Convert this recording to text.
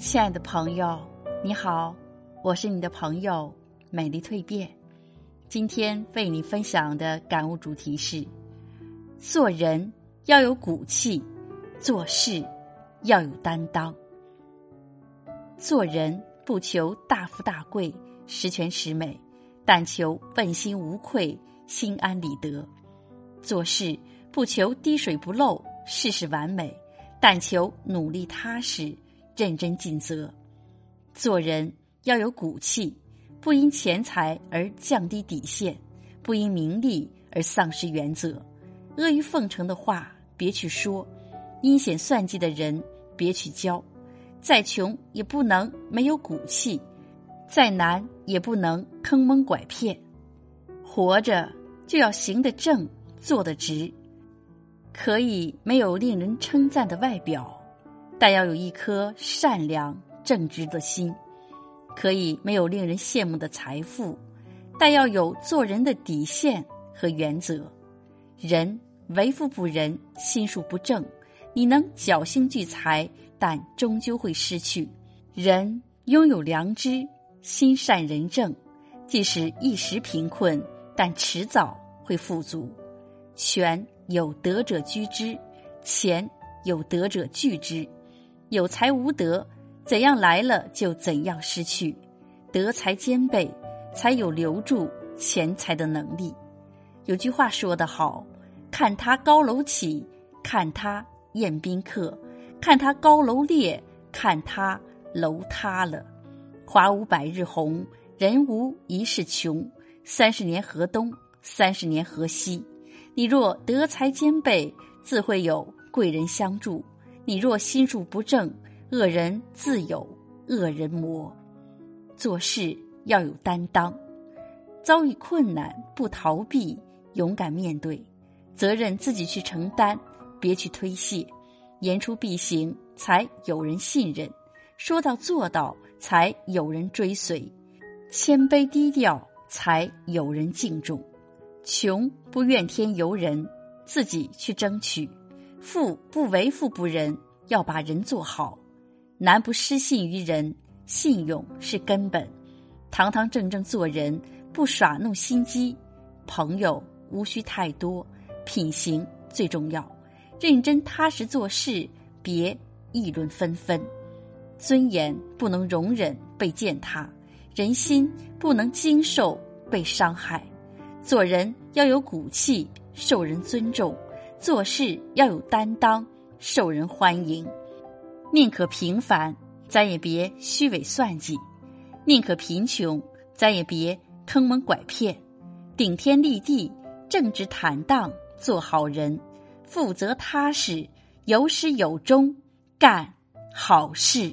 亲爱的朋友，你好，我是你的朋友美丽蜕变。今天为你分享的感悟主题是：做人要有骨气，做事要有担当。做人不求大富大贵、十全十美，但求问心无愧、心安理得；做事不求滴水不漏、事事完美，但求努力踏实。认真尽责，做人要有骨气，不因钱财而降低底线，不因名利而丧失原则。阿谀奉承的话别去说，阴险算计的人别去交。再穷也不能没有骨气，再难也不能坑蒙拐骗。活着就要行得正，坐得直，可以没有令人称赞的外表。但要有一颗善良正直的心，可以没有令人羡慕的财富，但要有做人的底线和原则。人为富不仁，心术不正，你能侥幸聚财，但终究会失去。人拥有良知，心善人正，即使一时贫困，但迟早会富足。权有德者居之，钱有德者聚之。有才无德，怎样来了就怎样失去；德才兼备，才有留住钱财的能力。有句话说得好：“看他高楼起，看他宴宾客，看他高楼裂，看他楼塌了。花无百日红，人无一世穷。三十年河东，三十年河西。你若德才兼备，自会有贵人相助。”你若心术不正，恶人自有恶人磨。做事要有担当，遭遇困难不逃避，勇敢面对，责任自己去承担，别去推卸。言出必行，才有人信任；说到做到，才有人追随。谦卑低调，才有人敬重。穷不怨天尤人，自己去争取。富不为富不仁，要把人做好；难不失信于人，信用是根本。堂堂正正做人，不耍弄心机。朋友无需太多，品行最重要。认真踏实做事，别议论纷纷。尊严不能容忍被践踏，人心不能经受被伤害。做人要有骨气，受人尊重。做事要有担当，受人欢迎。宁可平凡，咱也别虚伪算计；宁可贫穷，咱也别坑蒙拐骗。顶天立地，正直坦荡，做好人，负责踏实，有始有终，干好事。